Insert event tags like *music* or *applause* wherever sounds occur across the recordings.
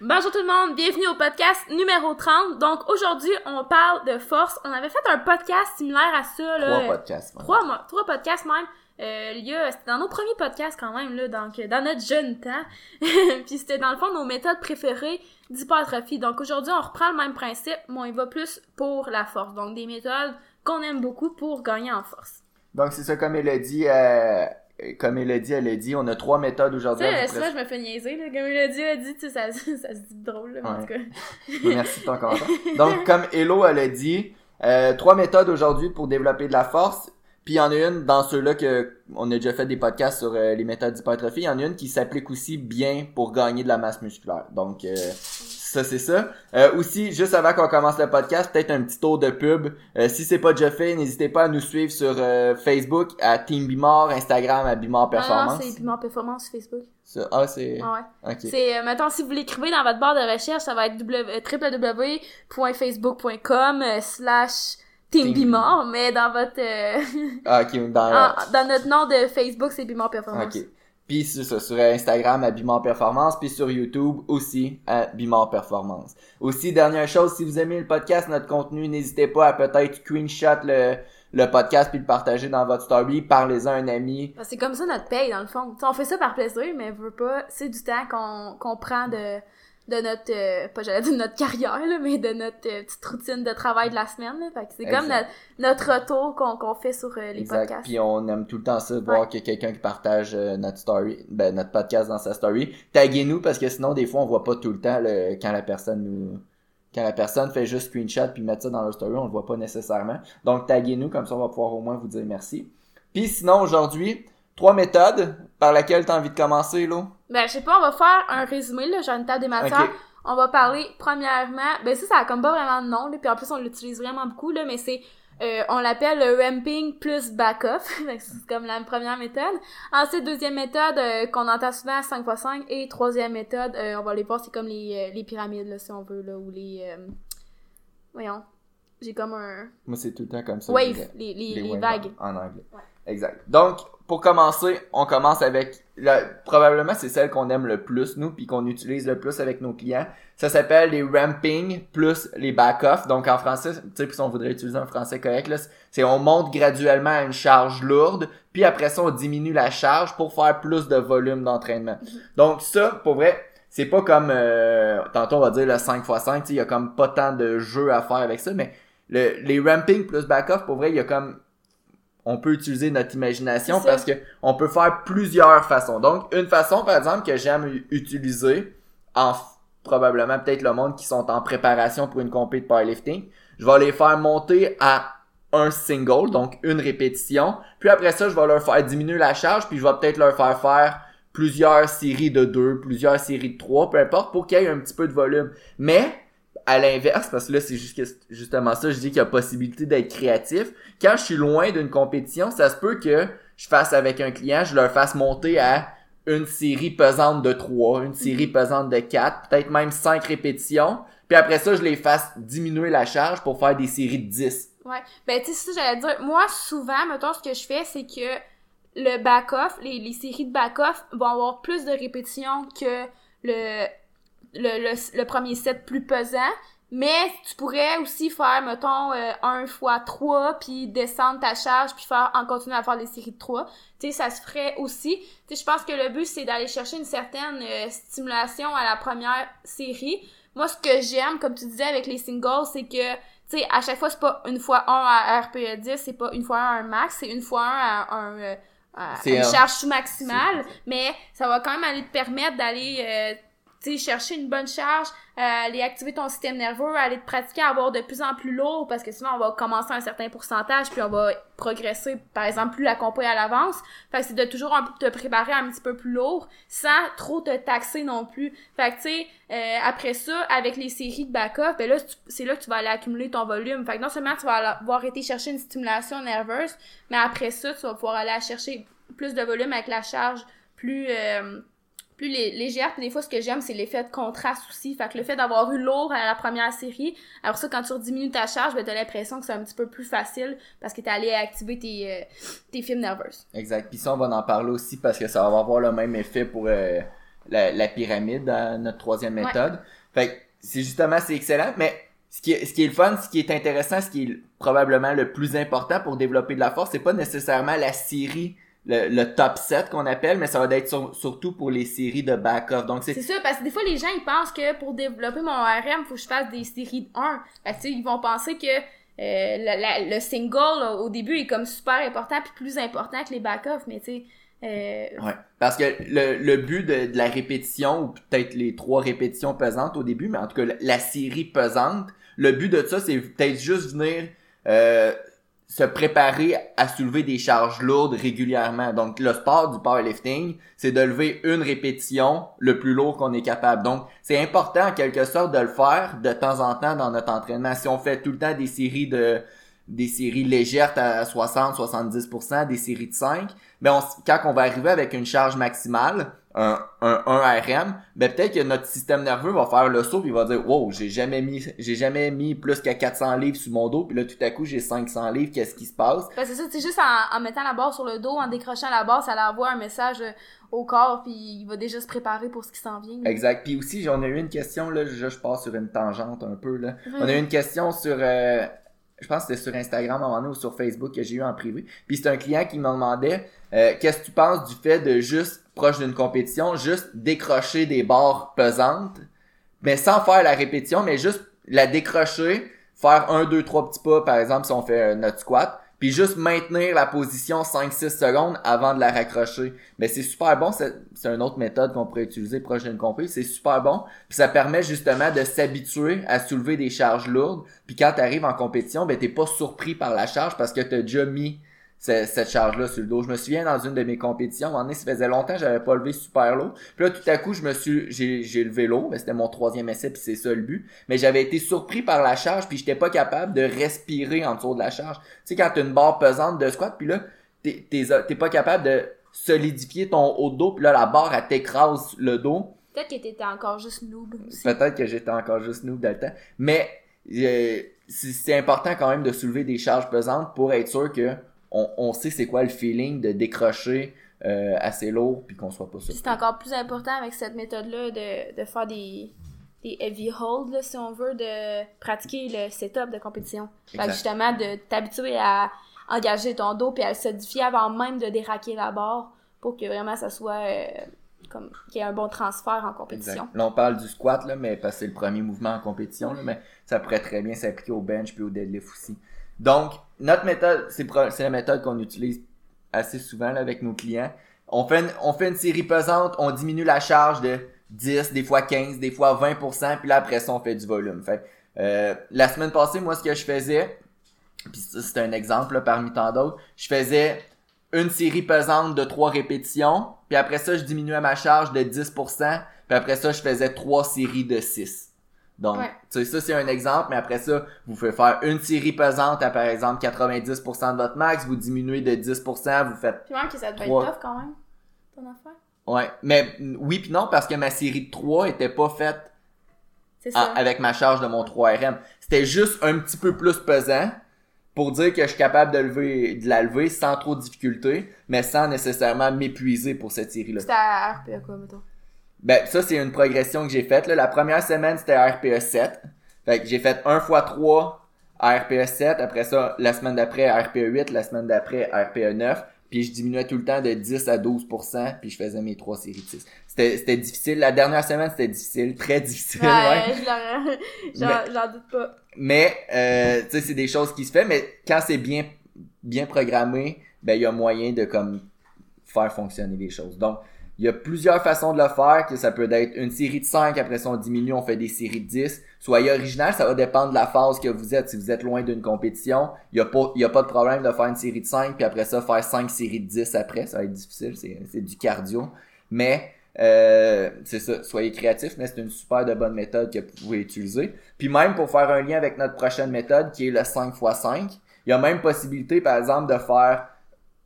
Bonjour tout le monde, bienvenue au podcast numéro 30. Donc aujourd'hui, on parle de force. On avait fait un podcast similaire à ça. Là, Trois podcasts. même. Trois, trois podcasts même. Euh, c'était dans nos premiers podcasts quand même, là, donc euh, dans notre jeune temps. *laughs* Puis c'était dans le fond nos méthodes préférées d'hypertrophie. Donc aujourd'hui, on reprend le même principe, mais on y va plus pour la force. Donc des méthodes qu'on aime beaucoup pour gagner en force. Donc, c'est ça, comme elle a dit, euh, comme elle a dit, elle a dit, on a trois méthodes Tu aujourd'hui. à sais, souvent je me fais niaiser, là, comme il a dit, tu sais, ça, *laughs* ça se dit drôle, là, mais en Ouais. tout cas. présenter. Merci de ton commentaire. *laughs* Donc, comme Hello, elle a dit, euh, trois méthodes aujourd'hui pour développer de la force. Puis il y en a une dans ceux-là que on a déjà fait des podcasts sur euh, les méthodes d'hypertrophie. Il y en a une qui s'applique aussi bien pour gagner de la masse musculaire. Donc euh, ça c'est ça. Euh, aussi, juste avant qu'on commence le podcast, peut-être un petit tour de pub. Euh, si c'est pas déjà fait, n'hésitez pas à nous suivre sur euh, Facebook à Team Bimor, Instagram à Bimor Ah Performance. c'est Piment Performance Facebook. Ça- ah c'est Ah ouais. ok. C'est, euh, mettons, si vous l'écrivez dans votre barre de recherche, ça va être w- www.facebook.com euh, slash Team teambimor, mais dans votre, euh, Ah, ok dans *laughs* en- dans notre nom de Facebook, c'est Bimor Performance. Ok. Puis ça, sur Instagram à Bimor Performance, puis sur YouTube aussi à Bimor Performance. Aussi, dernière chose, si vous aimez le podcast, notre contenu, n'hésitez pas à peut-être screenshot le, le podcast puis le partager dans votre story, parlez-en à un ami. C'est comme ça notre paye, dans le fond. On fait ça par plaisir, mais veut pas, c'est du temps qu'on qu'on prend de, de notre, euh, pas j'allais dire de notre carrière, là, mais de notre euh, petite routine de travail de la semaine. Là. Fait que c'est comme notre, retour qu'on qu'on fait sur euh, les Exact. podcasts. Puis on aime tout le temps ça, voir Ouais. a quelqu'un qui partage euh, notre story, ben notre podcast dans sa story. Taguez-nous parce que sinon des fois on voit pas tout le temps le- quand la personne nous quand la personne fait juste screenshot puis mettre ça dans leur story, on le voit pas nécessairement. Donc taguez-nous comme ça on va pouvoir au moins vous dire merci. Puis sinon aujourd'hui, trois méthodes par laquelle tu as envie de commencer là. Ben, je sais pas, on va faire un résumé, là. J'ai une table des matières. On va parler, premièrement, ben ça, ça a comme pas vraiment de nom, là. Puis en plus, on l'utilise vraiment beaucoup, là. Mais c'est, euh, on l'appelle le ramping plus back-off. *laughs* C'est comme la première méthode. Ensuite, deuxième méthode, euh, qu'on entend souvent 5x5. Et troisième méthode, euh, on va les voir, c'est comme les, euh, les pyramides, là, si on veut, là. Ou les, voyons. J'ai comme un Moi c'est tout le temps comme ça. wave, les, les, les waves vagues. En, en anglais. Ouais. Exact. Donc, pour commencer, on commence avec, la, probablement c'est celle qu'on aime le plus, nous, puis qu'on utilise le plus avec nos clients. Ça s'appelle les ramping plus les back-off. Donc, en français, tu sais, si on voudrait utiliser un français correct, là, c'est on monte graduellement à une charge lourde, puis après ça, on diminue la charge pour faire plus de volume d'entraînement. Donc, ça, pour vrai, c'est pas comme, euh, tantôt on va dire le 5x5, tu sais, il y a comme pas tant de jeux à faire avec ça, mais le, les ramping plus back-off, pour vrai, il y a comme on peut utiliser notre imagination parce que on peut faire plusieurs façons. Donc, une façon, par exemple, que j'aime utiliser en probablement peut-être le monde qui sont en préparation pour une compé de powerlifting, je vais les faire monter à un single, donc une répétition. Puis après ça, je vais leur faire diminuer la charge, puis je vais peut-être leur faire faire plusieurs séries de deux, plusieurs séries de trois, peu importe, pour qu'il y ait un petit peu de volume. Mais, à l'inverse, parce que là, c'est juste que- justement ça, je dis qu'il y a possibilité d'être créatif. Quand je suis loin d'une compétition, ça se peut que je fasse avec un client, je leur fasse monter à une série pesante de 3, une série pesante de 4, peut-être même 5 répétitions. Puis après ça, je les fasse diminuer la charge pour faire des séries de 10. Ouais. Ben, tu sais, c'est ça, j'allais dire. Moi, souvent, mettons, ce que je fais, c'est que le back-off, les, les séries de back-off vont avoir plus de répétitions que le, le, le, le premier set plus pesant. Mais tu pourrais aussi faire, mettons, euh, 1 fois 3, puis descendre ta charge, puis faire en continuant à faire des séries de 3. Tu sais, ça se ferait aussi. Tu sais, je pense que le but, c'est d'aller chercher une certaine euh, stimulation à la première série. Moi, ce que j'aime, comme tu disais avec les singles, c'est que tu sais, à chaque fois, c'est pas une fois 1 à RPE 10, c'est pas une fois 1 à un max, c'est une fois 1 à, un, euh, à une un- charge sous-maximale, mais ça va quand même aller te permettre d'aller, euh, sais, chercher une bonne charge, euh, aller activer ton système nerveux, aller te pratiquer à avoir de plus en plus lourd, parce que sinon, on va commencer à un certain pourcentage, puis on va progresser, par exemple, plus la compo à l'avance. Fait que c'est de toujours un peu te préparer un petit peu plus lourd, sans trop te taxer non plus. Fait que, tu sais, euh, après ça, avec les séries de back-off, ben là, c'est là que tu vas aller accumuler ton volume. Fait que non seulement tu vas avoir été chercher une stimulation nerveuse, mais après ça, tu vas pouvoir aller chercher plus de volume avec la charge plus... euh, plus lé- légère. Puis des fois, ce que j'aime, c'est l'effet de contraste aussi. Fait que le fait d'avoir eu lourd à la première série, alors ça, quand tu rediminues ta charge, ben, t'as l'impression que c'est un petit peu plus facile parce que t'es allé activer tes, euh, tes fibres nerveuses. Exact. Puis ça, on va en parler aussi parce que ça va avoir le même effet pour euh, la, la pyramide notre troisième méthode. Fait que c'est justement, c'est excellent, mais ce qui, est, ce qui est le fun, ce qui est intéressant, ce qui est probablement le plus important pour développer de la force, c'est pas nécessairement la série le, top 7 qu'on appelle, mais ça va être surtout pour les séries de back-off. Donc c'est ça, parce que des fois les gens ils pensent que pour développer mon RM, faut que je fasse des séries de 1. Fait que, ils vont penser que euh, le single au début est comme super important puis plus important que les back-off, mais tu sais euh... Ouais. Parce que le, le but de, de, la répétition, ou peut-être les trois répétitions pesantes au début, mais en tout cas la, série pesante, le but de ça, c'est peut-être juste venir euh, se préparer à soulever des charges lourdes régulièrement. Donc, le sport du powerlifting, c'est de lever une répétition le plus lourd qu'on est capable. Donc, c'est important en quelque sorte de le faire de temps en temps dans notre entraînement. Si on fait tout le temps des séries de des séries légères à 60-70%, des séries de 5, mais on, quand on va arriver avec une charge maximale, un, un, un RM, ben peut-être que notre système nerveux va faire le saut et il va dire wow j'ai jamais mis j'ai jamais mis plus que 400 livres sur mon dos puis là tout à coup j'ai 500 livres qu'est-ce qui se passe? Ben, c'est ça c'est juste en, en, mettant la barre sur le dos en décrochant la barre ça leur envoie un message euh, au corps puis il va déjà se préparer pour ce qui s'en vient. Exact. Puis aussi j'en ai eu une question là je, je pars sur une tangente un peu là. On a eu une question sur euh, je pense que c'était sur Instagram à un moment donné ou sur Facebook que j'ai eu en privé. Puis c'est un client qui me demandait euh, qu'est-ce que tu penses du fait de juste proche d'une compétition, juste décrocher des barres pesantes, mais sans faire la répétition, mais juste la décrocher, faire un, deux, trois petits pas, par exemple si on fait notre squat, puis juste maintenir la position 5-6 secondes avant de la raccrocher. Mais c'est super bon, c'est une autre méthode qu'on pourrait utiliser proche d'une c'est super bon, puis ça permet justement de s'habituer à soulever des charges lourdes, puis quand tu en compétition, ben t'es pas surpris par la charge parce que tu as déjà mis cette charge-là sur le dos. Je me souviens dans une de mes compétitions, à un moment donné, ça faisait longtemps que j'avais pas levé super lourd. Puis là, tout à coup, je me suis, j'ai, j'ai levé l'eau, mais c'était mon troisième essai, puis c'est ça le but. Mais j'avais été surpris par la charge, puis j'étais pas capable de respirer en dessous de la charge. Tu sais, quand t'as une barre pesante de squat, puis là, t'es, t'es, pas capable de solidifier ton haut de dos, puis là, la barre, elle t'écrase le dos. Peut-être que t'étais encore juste noob aussi. Peut-être que j'étais encore juste noob dans le temps. Mais, euh, c'est important quand même de soulever des charges pesantes pour être sûr que on, sait c'est quoi le feeling de décrocher euh, assez lourd puis qu'on soit pas sûr. C'est encore plus important avec cette méthode-là de, de faire des, des heavy holds, si on veut, de pratiquer le setup de compétition. Fait justement, de t'habituer à engager ton dos puis à le solidifier avant même de déraquer la barre pour que vraiment ça soit euh, comme qu'il y ait un bon transfert en compétition. Là, on parle du squat, là, mais parce que c'est le premier mouvement en compétition, là, mais ça pourrait très bien s'appliquer au bench puis au deadlift aussi. Donc, notre méthode, c'est la méthode qu'on utilise assez souvent là, avec nos clients. On fait, une, on série pesante, on diminue la charge de 10, des fois 15, des fois 20%, puis là après ça on fait du volume. Fait, euh, la semaine passée, moi ce que je faisais, puis c'est un exemple parmi tant d'autres, je faisais une série pesante de 3 répétitions, puis après ça je diminuais ma charge de 10%, puis après ça je faisais 3 séries de 6. Donc, tu sais, ça, c'est un exemple, mais après ça, vous pouvez faire une série pesante à, par exemple, 90% de votre max, vous diminuez de 10%, vous faites... Puis même que ça devait être tough quand même, ton affaire. Ouais, mais oui puis non, parce que ma série de 3 était pas faite avec ma charge de mon 3RM. C'était juste un petit peu plus pesant pour dire que je suis capable de lever de la lever sans trop de difficulté, mais sans nécessairement m'épuiser pour cette série-là. C'était à RPA quoi, mettons? Ben, ça, c'est une progression que j'ai faite. La première semaine, c'était RPE 7. Fait que j'ai fait 1 x 3 à RPE 7. Après ça, la semaine d'après, RPE 8. La semaine d'après, RPE 9. Puis je diminuais tout le temps de 10 à 12%. Puis je faisais mes 3 séries de 6. C'était difficile. La dernière semaine, c'était difficile. Très difficile. Ouais, *laughs* j'en doute pas. Mais, euh, tu sais, c'est des choses qui se font. Mais quand c'est bien, bien programmé, ben, il y a moyen de, comme, faire fonctionner les choses. Donc, il y a plusieurs façons de le faire, que ça peut être une série de 5, après ça on diminue, on fait des séries de 10. Soyez original, ça va dépendre de la phase que vous êtes. Si vous êtes loin d'une compétition, il y a pas, a pas de problème de faire une série de 5, puis après ça faire 5 séries de 10 après. Ça va être difficile, c'est du cardio. Mais, euh, c'est ça, soyez créatif, mais c'est une super de bonne méthode que vous pouvez utiliser. Puis même pour faire un lien avec notre prochaine méthode, qui est le 5x5, il y a même possibilité, par exemple, de faire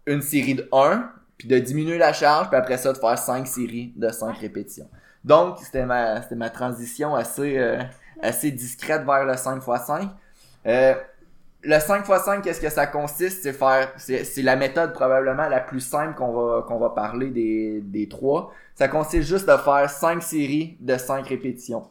une série de 1, puis de diminuer la charge, puis après ça, de faire 5 séries de 5 répétitions. Donc, c'était ma, c'était ma transition assez, euh, assez discrète vers le 5x5. Euh, le 5 x 5, qu'est-ce que ça consiste? C'est faire, c'est, c'est la méthode probablement la plus simple qu'on va, qu'on va parler des, des trois. Ça consiste juste de faire 5 séries de 5 répétitions.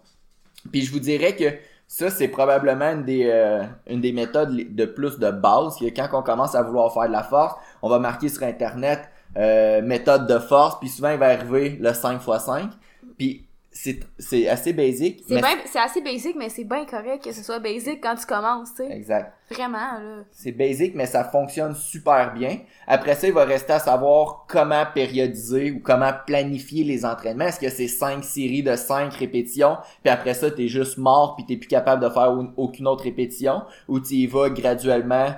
Puis je vous dirais que ça, c'est probablement une des, euh, une des méthodes de plus de base. Que quand on commence à vouloir faire de la force, on va marquer sur Internet euh, méthode de force, puis souvent il va arriver le 5 x 5. Puis c'est, c'est assez basique. C'est c'est assez basic, mais c'est bien correct que ce soit basic quand tu commences, tu sais. Exact. Vraiment, là. C'est basique, mais ça fonctionne super bien. Après ça, il va rester à savoir comment périodiser ou comment planifier les entraînements. Est-ce que c'est cinq séries de cinq répétitions, puis après ça, t'es juste mort, puis t'es plus capable de faire au- aucune autre répétition, ou tu y vas graduellement.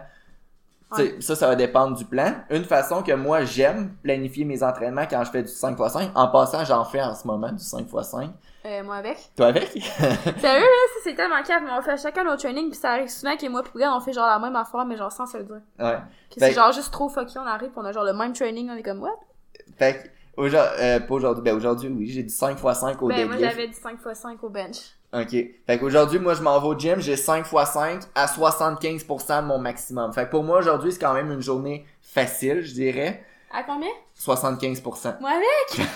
Tu sais, Ça, ça va dépendre du plan. Une façon que moi, j'aime planifier mes entraînements quand je fais du 5x5. En passant, j'en fais en ce moment du 5x5. Euh, moi avec. Toi avec? *laughs* Sérieux, là, c'est tellement calme. On fait chacun nos trainings, puis ça arrive souvent que moi, puis on fait genre la même affaire, mais genre sans se le dire. ouais. Ben- c'est genre juste trop fucké, on arrive, puis on a genre le même training, on est comme, what? Fait que, aujourd'hui, euh, pas aujourd'hui, ben aujourd'hui, oui, j'ai du 5x5 au Ben, moi deadlift. j'avais du 5x5 au bench. OK. Fait qu'aujourd'hui, moi, je m'en vais au gym, j'ai 5 x 5 à 75% de mon maximum. Fait que pour moi, aujourd'hui, c'est quand même une journée facile, je dirais. À combien? 75%. Moi avec?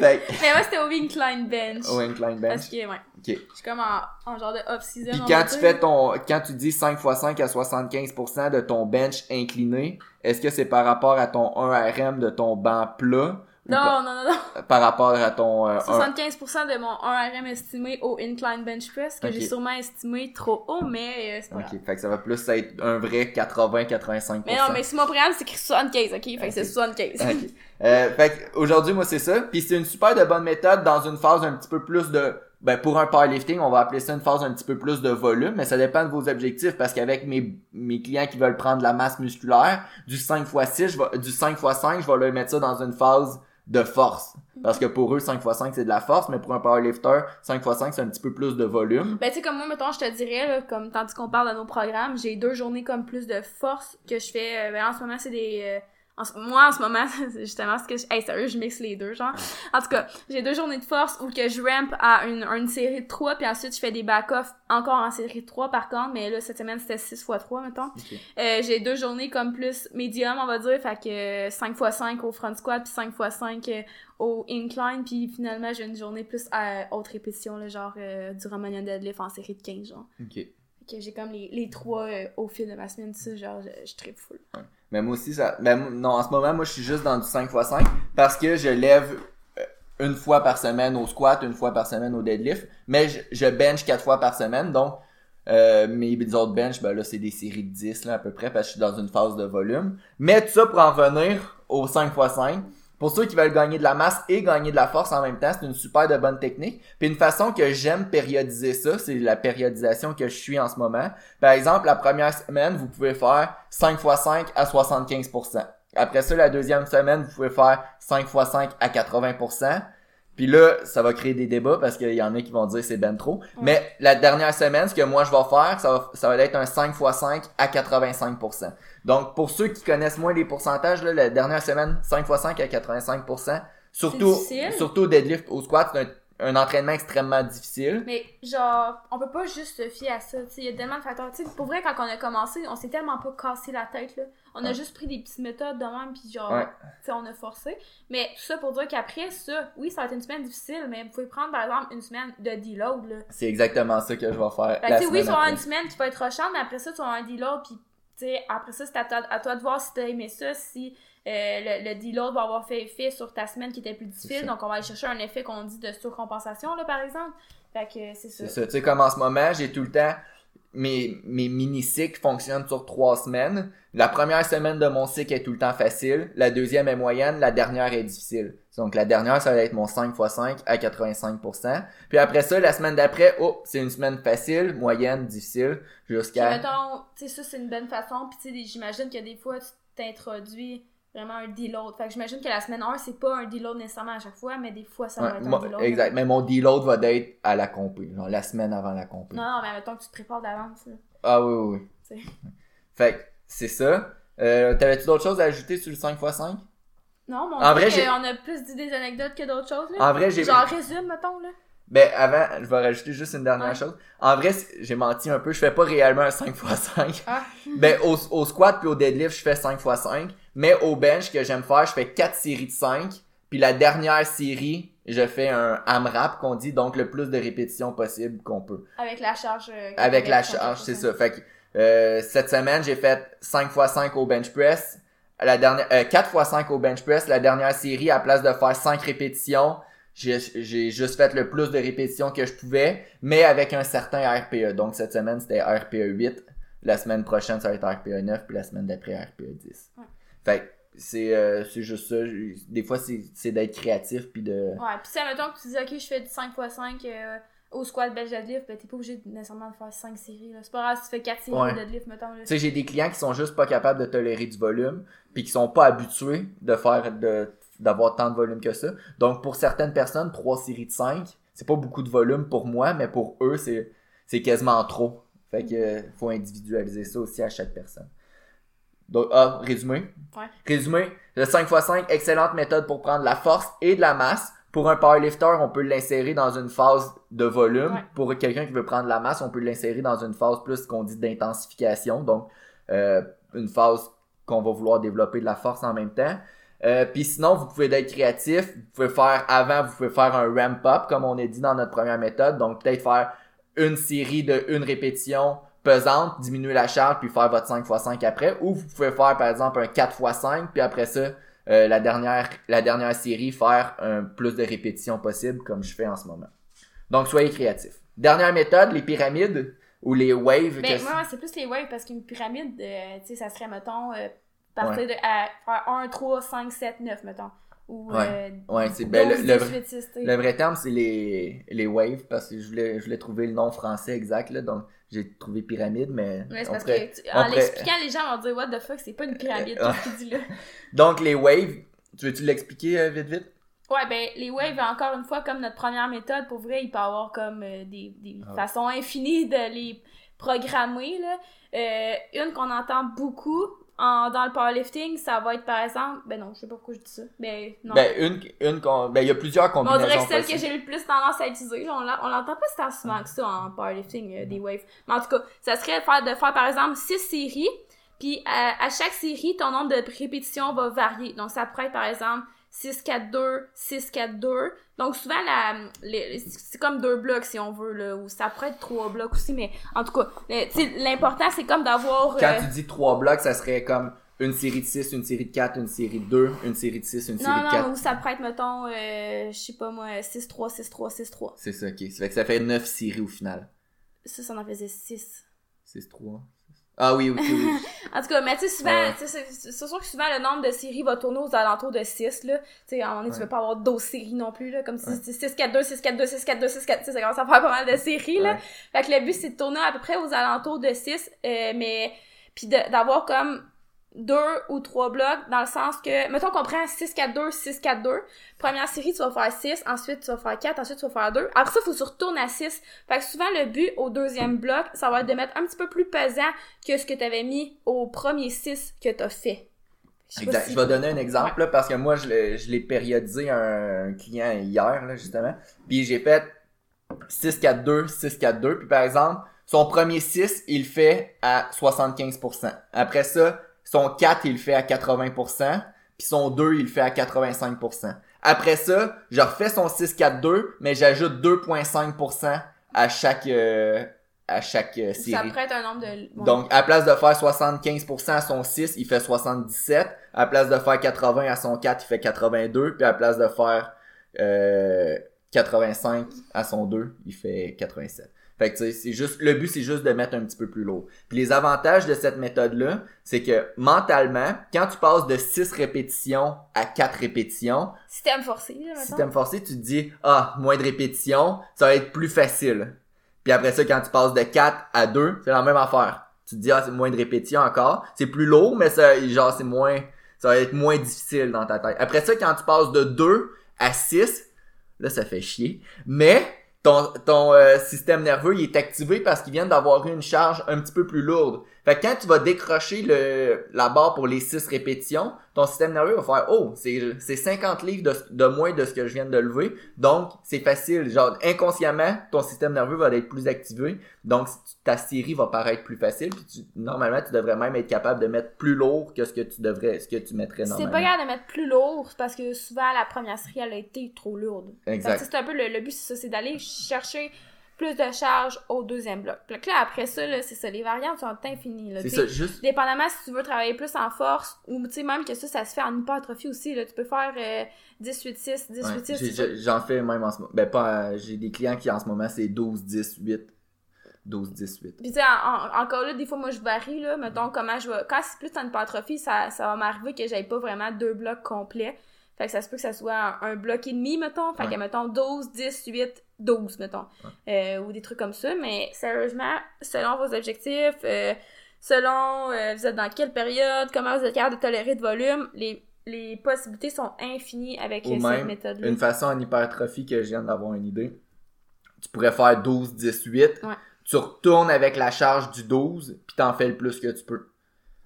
Fait que, Mais moi c'était au incline bench. au incline bench. Parce que, ouais. OK. Je suis comme en, en genre de off-season. Puis quand tu fais ton, quand tu dis 5 x 5 à 75% de ton bench incliné, est-ce que c'est par rapport à ton 1RM de ton banc plat? Non, par, non, non, non. par rapport à ton, euh, un- 75% de mon 1RM estimé au incline bench press, que j'ai sûrement estimé trop haut, mais euh, c'est pas grave. OK. Fait que ça va plus être un vrai 80-85%. Mais non, mais sur mon programme, c'est écrit 75, ok? Fait que c'est Ok. 75. Ok. Euh, fait aujourd'hui moi c'est ça. Puis c'est une super de bonne méthode dans une phase un petit peu plus de ben pour un powerlifting, on va appeler ça une phase un petit peu plus de volume, mais ça dépend de vos objectifs parce qu'avec mes, mes clients qui veulent prendre de la masse musculaire, du 5 x 6, je vais, du 5 x 5, je vais leur mettre ça dans une phase de force. Parce que pour eux, 5 x 5 c'est de la force, mais pour un powerlifter, 5 x 5 c'est un petit peu plus de volume. Ben, tu sais, comme moi, mettons, je te dirais, comme, tandis qu'on parle de nos programmes, j'ai deux journées comme plus de force que je fais. euh, ben, en ce moment, c'est des. euh, en moi, en ce moment, *laughs* c'est justement, ce que je. Hey, sérieux, je mixe les deux, genre. En tout cas, j'ai deux journées de force où que je ramp à une, une série de 3, puis ensuite, je fais des back-off encore en série de 3, par contre, mais là, cette semaine, c'était 6 x 3, mettons. Euh, j'ai deux journées comme plus médium, on va dire, fait que 5 x 5 au front squat, puis 5 x 5 euh, au incline, puis finalement, j'ai une journée plus à haute répétition, là, genre euh, du Romanian deadlift en série de 15, genre. Ok. Fait que j'ai comme les, les trois euh, au fil de ma semaine, ça, genre, je, je tripe full. Mais moi aussi, ça. Ben, non, en ce moment, moi, je suis juste dans du 5 x 5 parce que je lève euh, une fois par semaine au squat, une fois par semaine au deadlift. Mais je, je bench quatre fois par semaine. Donc, euh, mes autres bench, ben là, c'est des séries de 10, là, à peu près, parce que je suis dans une phase de volume. Mais tout ça pour en revenir au 5 x 5 Pour ceux qui veulent gagner de la masse et gagner de la force en même temps, c'est une super de bonne technique. Puis une façon que j'aime périodiser ça, c'est la périodisation que je suis en ce moment. Par exemple, la première semaine, vous pouvez faire 5 x 5 à 75%. Après ça, la deuxième semaine, vous pouvez faire 5 x 5 à 80%. Puis là, ça va créer des débats parce qu'il y en a qui vont dire c'est ben trop. Mais la dernière semaine, ce que moi je vais faire, ça va, ça va être un 5 x 5 à 85%. Donc, pour ceux qui connaissent moins les pourcentages, là, la dernière semaine, 5 x 5 à 85%. Surtout, surtout au deadlift, au squat, c'est un, un entraînement extrêmement difficile. Mais genre, on peut pas juste se fier à ça, il y a tellement de facteurs. Tu sais, pour vrai, quand on a commencé, on s'est tellement pas cassé la tête, là. On a Ouais. juste pris des petites méthodes de même, puis genre, Ouais. tu sais, on a forcé. Mais tout ça pour dire qu'après ça, oui, ça va être une semaine difficile, mais vous pouvez prendre, par exemple, une semaine de deload, là. C'est exactement ça que je vais faire. Fait la sais, oui, semaine tu vas avoir une semaine qui va être rochante, mais après ça, tu vas avoir un deload, puis, tu sais, après ça, c'est à toi, à toi de voir si t'as aimé ça, si euh, le, le deload va avoir fait effet sur ta semaine qui était plus difficile. Donc, on va aller chercher un effet qu'on dit de surcompensation, là, par exemple. Fait que c'est ça. C'est ça. Tu sais, comme en ce moment, j'ai tout le temps, mes, mes mini-cycles fonctionnent sur trois semaines. La première semaine de mon cycle est tout le temps facile. La deuxième est moyenne. La dernière est difficile. Donc, la dernière, ça va être mon 5 x 5 à 85%. Puis après ça, la semaine d'après, oh, c'est une semaine facile, moyenne, difficile, jusqu'à... mettons, tu sais, ça, c'est une bonne façon. Puis, tu sais, j'imagine que des fois, tu t'introduis vraiment un deload. Fait que j'imagine que la semaine 1, c'est pas un deload nécessairement à chaque fois, mais des fois, ça va être un deload. exact. Mais mon deload va être à la compé. Genre, la semaine avant la compé. Non, non, mais mettons que tu te prépares d'avance. Ah oui, oui, oui. *laughs* Fait que, c'est ça. Euh, T'avais-tu d'autres choses à ajouter sur le 5 x 5? Non, mais on, En vrai, qu'on a plus dit des anecdotes que d'autres choses. Là. En vrai, j'ai... Genre, résume, mettons, là. Ben, avant, je vais rajouter juste une dernière Ouais. chose. En vrai, j'ai menti un peu. Je fais pas réellement un 5x5. Ah. *laughs* Ben, au, au squat puis au deadlift, je fais 5x5. Mais au bench, que j'aime faire, je fais 4 séries de 5. Puis la dernière série, je fais un AMRAP qu'on dit, donc le plus de répétitions possible qu'on peut. Avec la charge. euh, Avec la charge, c'est ça. Fait que, euh, cette semaine, j'ai fait 5 x 5 au bench press. La dernière, euh, 4 x 5 au bench press. La dernière série, à place de faire 5 répétitions, j'ai, juste fait le plus de répétitions que je pouvais, mais avec un certain RPE. Donc, cette semaine, c'était RPE 8. La semaine prochaine, ça va être RPE 9, puis la semaine d'après, RPE 10. Ouais. Fait c'est, euh, c'est juste ça. Des fois, c'est, d'être créatif, puis de... Ouais, pis si, admettons que tu dis, ok, je fais du 5x5 euh, au squat belge deadlift, ben t'es pas obligé de- nécessairement de faire 5 séries. C'est pas grave si tu fais 4 séries Ouais. au deadlift, mettons. Tu sais, j'ai des clients qui sont juste pas capables de tolérer du volume, puis qui sont pas habitués de faire de d'avoir tant de volume que ça. Donc pour certaines personnes, trois séries de 5, c'est pas beaucoup de volume pour moi, mais pour eux, c'est c'est quasiment trop. Fait que euh, faut individualiser ça aussi à chaque personne. Donc ah, résumé. Ouais. Résumé, le 5x5, excellente méthode pour prendre la force et de la masse. Pour un powerlifter, on peut l'insérer dans une phase de volume. Ouais. Pour quelqu'un qui veut prendre la masse, on peut l'insérer dans une phase plus qu'on dit d'intensification. Donc, euh, une phase qu'on va vouloir développer de la force en même temps. Euh, Puis sinon, vous pouvez être créatif. Vous pouvez faire avant, vous pouvez faire un ramp up, comme on a dit dans notre première méthode. Donc, peut-être faire une série de une répétition pesante, diminuer la charge, puis faire votre 5x5 après. Ou vous pouvez faire, par exemple, un 4x5, puis après ça, euh, la, dernière, la dernière série, faire un plus de répétitions possible, comme je fais en ce moment. Donc, soyez créatifs. Dernière méthode, les pyramides ou les waves. Ben, que- moi, c'est plus les waves parce qu'une pyramide, euh, tu sais, ça serait, mettons, partir de à faire 1, 3, 5, 7, 9, mettons. Ou, Ouais. euh, Ouais, c'est- ben, le- 12, le 18, 6, tu sais. Le vrai terme, c'est les, les waves, parce que je voulais, je voulais trouver le nom français exact, là, donc j'ai trouvé pyramide, mais... Ouais, c'est parce pourrait- que, tu- en pourrait- l'expliquant, les gens vont dire, what the fuck, c'est pas une pyramide, Euh, qu'est-ce qu'il dit là. *laughs* Donc, les waves, tu veux-tu l'expliquer euh, vite, vite? Ouais, ben, les waves, encore une fois, comme notre première méthode, pour vrai, il peut y avoir comme euh, des, des Ah. façons infinies de les programmer, là. Euh, une qu'on entend beaucoup en, dans le powerlifting, ça va être, par exemple, ben non, je sais pas pourquoi je dis ça, ben non. Ben, une, une ben, il y a plusieurs Mais on combinaisons dirait que celle que j'ai le plus tendance à utiliser, on l'en- on l'entend pas tant souvent que ça en powerlifting, euh, des waves. Mais en tout cas, ça serait de faire, de faire par exemple 6 séries, puis à, à chaque série, ton nombre de répétitions va varier. Donc ça pourrait être par exemple 6-4-2, 6-4-2. Donc souvent, la, les- c'est comme deux blocs si on veut, là, ou ça pourrait être trois blocs aussi, mais en tout cas, l'important c'est comme d'avoir... Quand euh, tu dis trois blocs, ça serait comme une série de 6, une série de 4, une série de 2, une série de 6, une série non, de non, 4. ou ça pourrait être, mettons, euh, je sais pas moi, 6-3, 6-3, 6-3. C'est ça, ok. Ça fait que ça fait 9 séries au final. Ça, ça en faisait 6. 6, 3. Ah oui, oui, oui. *laughs* En tout cas, mais tu sais, souvent, Ouais. tu sais, c'est sûr que souvent le nombre de séries va tourner aux alentours de 6, là. Tu sais, à un moment donné, tu Ouais. veux pas avoir 12 séries non plus, là. Comme si Ouais. c'est 6, 4, 2, 6, 4, 2, 6, 4, 2, 6, 4, tu sais, ça commence à faire pas mal de séries, là. Fait que le but, c'est de tourner à peu près aux alentours de 6, euh, mais, puis d'avoir comme deux ou trois blocs, dans le sens que, mettons qu'on prend 6, 4, 2, 6, 4, 2. Première série, tu vas faire 6, ensuite tu vas faire 4, ensuite tu vas faire 2. Après ça, il faut que tu retournes à 6. Fait que souvent, le but au deuxième bloc, ça va être de mettre un petit peu plus pesant que ce que tu avais mis au premier 6 que tu as fait. Exact. si- Je vais donner un exemple là, parce que moi je l'ai, je l'ai périodisé à un client hier là, justement. Puis j'ai fait 6-4-2, 6-4-2. Puis par exemple, son premier 6, il fait à 75%. Après ça, son 4, il le fait à 80%. Puis son 2, il le fait à 85%. Après ça, je refais son 6-4-2, mais j'ajoute 2,5% à chaque, euh, à chaque euh, Ça série. être un nombre de. bon. Donc, à place de faire 75% à son 6, il fait 77. À la place de faire 80 à son 4, il fait 82. Puis à la place de faire euh, 85 à son 2, il fait 87. Fait que tu sais, c'est juste, le but c'est juste de mettre un petit peu plus lourd. Puis les avantages de cette méthode-là, c'est que mentalement, quand tu passes de 6 répétitions à 4 répétitions, Système forcé, là, t'aimes forcé, tu te dis, ah, moins de répétitions, ça va être plus facile. Puis après ça, quand tu passes de 4 à 2, c'est la même affaire. Tu te dis, ah, c'est moins de répétitions encore. C'est plus lourd, mais ça, genre, c'est moins, ça va être moins difficile dans ta tête. Après ça, quand tu passes de 2 à 6, là, ça fait chier. Mais, ton, ton euh, système nerveux, il est activé parce qu'il vient d'avoir une charge un petit peu plus lourde. Fait que quand tu vas décrocher le, la barre pour les 6 répétitions, ton système nerveux va faire, oh, c'est, c'est 50 livres de, de moins de ce que je viens de lever. Donc, c'est facile. Genre, inconsciemment, ton système nerveux va être plus activé. Donc, ta série va paraître plus facile. Puis tu- normalement, tu devrais même être capable de mettre plus lourd que ce que tu devrais, ce que tu mettrais normalement. pas capable de mettre plus lourd, c'est parce que souvent la première série, elle a été trop lourde. Exact. C'est un peu le, le but, c'est ça, c'est d'aller chercher plus de charge au deuxième bloc. Que là, après ça, là, c'est ça, les variantes sont infinies. Là, C'est Tu sais, ça, juste, Dépendamment si tu veux travailler plus en force, ou tu sais, même que ça, ça se fait en hypertrophie aussi. Là, tu peux faire euh, 18-6, 18-6. Ouais, si j'ai- tu veux. j'ai- J'en fais même en ce moment. Ben, pas, euh, j'ai des clients qui en ce moment c'est 12, 10, 8. 12, 10, 8. Puis tu en- encore là, des fois, moi, je varie, là. Mettons, comment je vais... Quand c'est plus en hypertrophie, ça, ça va m'arriver que j'aille pas vraiment deux blocs complets. Fait que ça se peut que ça soit un, un bloc et demi, mettons. Fait Ouais. que, mettons, 12, 10, 8, 12, mettons. Euh, ou des trucs comme ça. Mais sérieusement, selon vos objectifs, euh, selon euh, vous êtes dans quelle période, comment vous êtes capable de tolérer de volume, les, les possibilités sont infinies avec Ou cette méthode-là. Une façon en hypertrophie que je viens d'avoir une idée. Tu pourrais faire 12, 10, 8. Ouais. Tu retournes avec la charge du 12, puis t'en fais le plus que tu peux.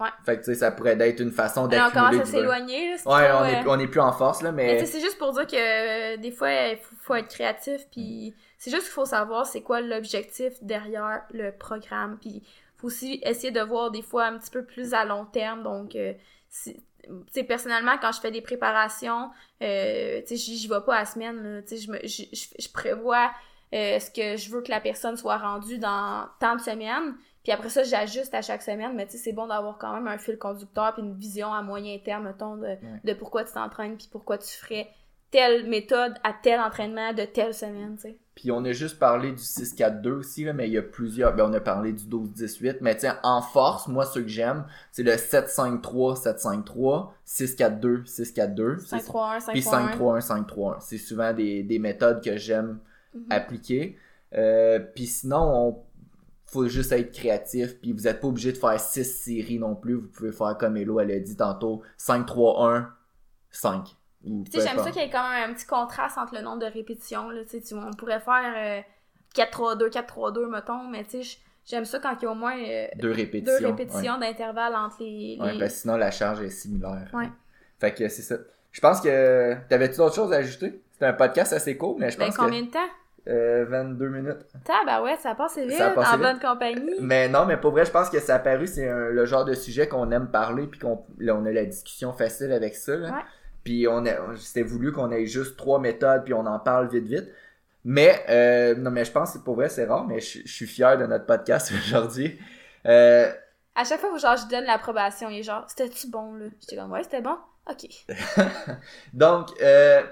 Ouais. Fait que tu sais, ça pourrait être une façon Alors, on commence d'accumuler à s'éloigner, Ouais, on euh, est, on est plus en force, là, Mais tu mais... sais, c'est juste pour dire que euh, des fois, il faut, faut être créatif, puis c'est juste qu'il faut savoir c'est quoi l'objectif derrière le programme, puis faut aussi essayer de voir des fois un petit peu plus à long terme. Donc, euh, si- tu sais, personnellement, quand je fais des préparations, euh, tu sais, j'y vais pas à la semaine, là. tu sais, je, me- je, je- je prévois euh, ce que je veux que la personne soit rendue dans tant de semaines, puis après ça, j'ajuste à chaque semaine, mais tu sais, c'est bon d'avoir quand même un fil conducteur puis une vision à moyen terme, mettons, de, de pourquoi tu t'entraînes puis pourquoi tu ferais telle méthode à tel entraînement de telle semaine, tu sais. Puis on a juste parlé du 6-4-2 aussi, là, mais il y a plusieurs. Ben, on a parlé du 12-18. Mais tiens, en force, moi, ce que j'aime, c'est le 7-5-3, 7-5-3, 6-4-2, 6-4-2. C'est- 5-3-1, 5-3-1. Puis 5-3-1, 5-3-1. C'est souvent des, des méthodes que j'aime Mhm. appliquer. Euh, puis sinon, on faut juste être créatif. Puis vous êtes pas obligé de faire 6 séries non plus. Vous pouvez faire comme Elo, elle a dit tantôt, 5-3-1, 5. Ou Tu sais, j'aime ça qu'il y ait quand même un petit contraste entre le nombre de répétitions, là, tu on pourrait faire euh, 4-3-2, 4-3-2, mettons, mais tu sais, j- j'aime ça quand il y a au moins euh, Deux répétitions. deux répétitions d'intervalle entre les... Ouais, les- parce que sinon la charge est similaire. Ouais. Fait que c'est ça. Je pense que. T'avais-tu d'autres choses à ajouter? C'était un podcast assez court, mais je Ben, pense combien de temps? Que. Euh, 22 minutes. bah ouais, ça passe vite, Ça en vite. bonne compagnie. Mais non, mais pour vrai, je pense que ça a paru, c'est le genre de sujet qu'on aime parler, puis qu'on on a la discussion facile avec ça. Là. Ouais. Puis on a, c'était voulu qu'on ait juste trois méthodes, puis on en parle vite vite. Mais euh, non, mais je pense que pour vrai, c'est rare, mais je, je suis fier de notre podcast *laughs* aujourd'hui. Euh, À chaque fois, genre, je donne l'approbation, il est genre, c'était-tu bon, là? J'étais comme, ouais, c'était bon? Ok. *laughs* Donc, euh,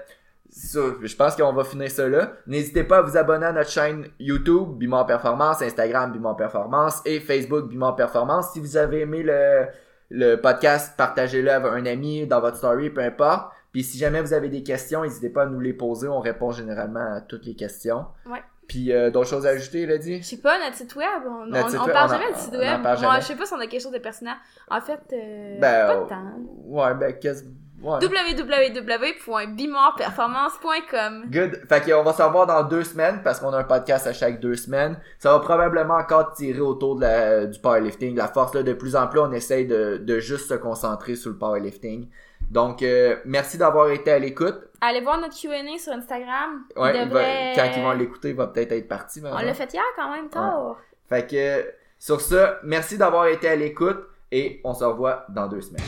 ça, je pense qu'on va finir ça là. N'hésitez pas à vous abonner à notre chaîne YouTube, Bimor Performance, Instagram, Bimor Performance et Facebook, Bimor Performance. Si vous avez aimé le, le podcast, partagez-le avec un ami, dans votre story, peu importe. Puis si jamais vous avez des questions, n'hésitez pas à nous les poser. On répond généralement à toutes les questions. Ouais. Puis euh, d'autres choses à ajouter, Elodie? Je sais pas, notre site web, on, Notre on, site on web, parle jamais du site web. Moi, je sais pas si on a quelque chose de personnel. En fait, euh, Ben, pas de temps. Ouais, ben, qu'est-ce... Ouais. www.bimorperformance.com Good. Fait qu'on va se revoir dans deux semaines parce qu'on a un podcast à chaque deux semaines. Ça va probablement encore tirer autour de la- du powerlifting. La force, là, de plus en plus, on essaye de, de juste se concentrer sur le powerlifting. Donc, euh, merci d'avoir été à l'écoute. Allez voir notre Q&A sur Instagram. Il Ouais, il va- devrait- quand ils vont l'écouter, il va peut-être être parti. On l'a fait hier quand même, tard. Fait que, sur ça, merci d'avoir été à l'écoute et on se revoit dans deux semaines.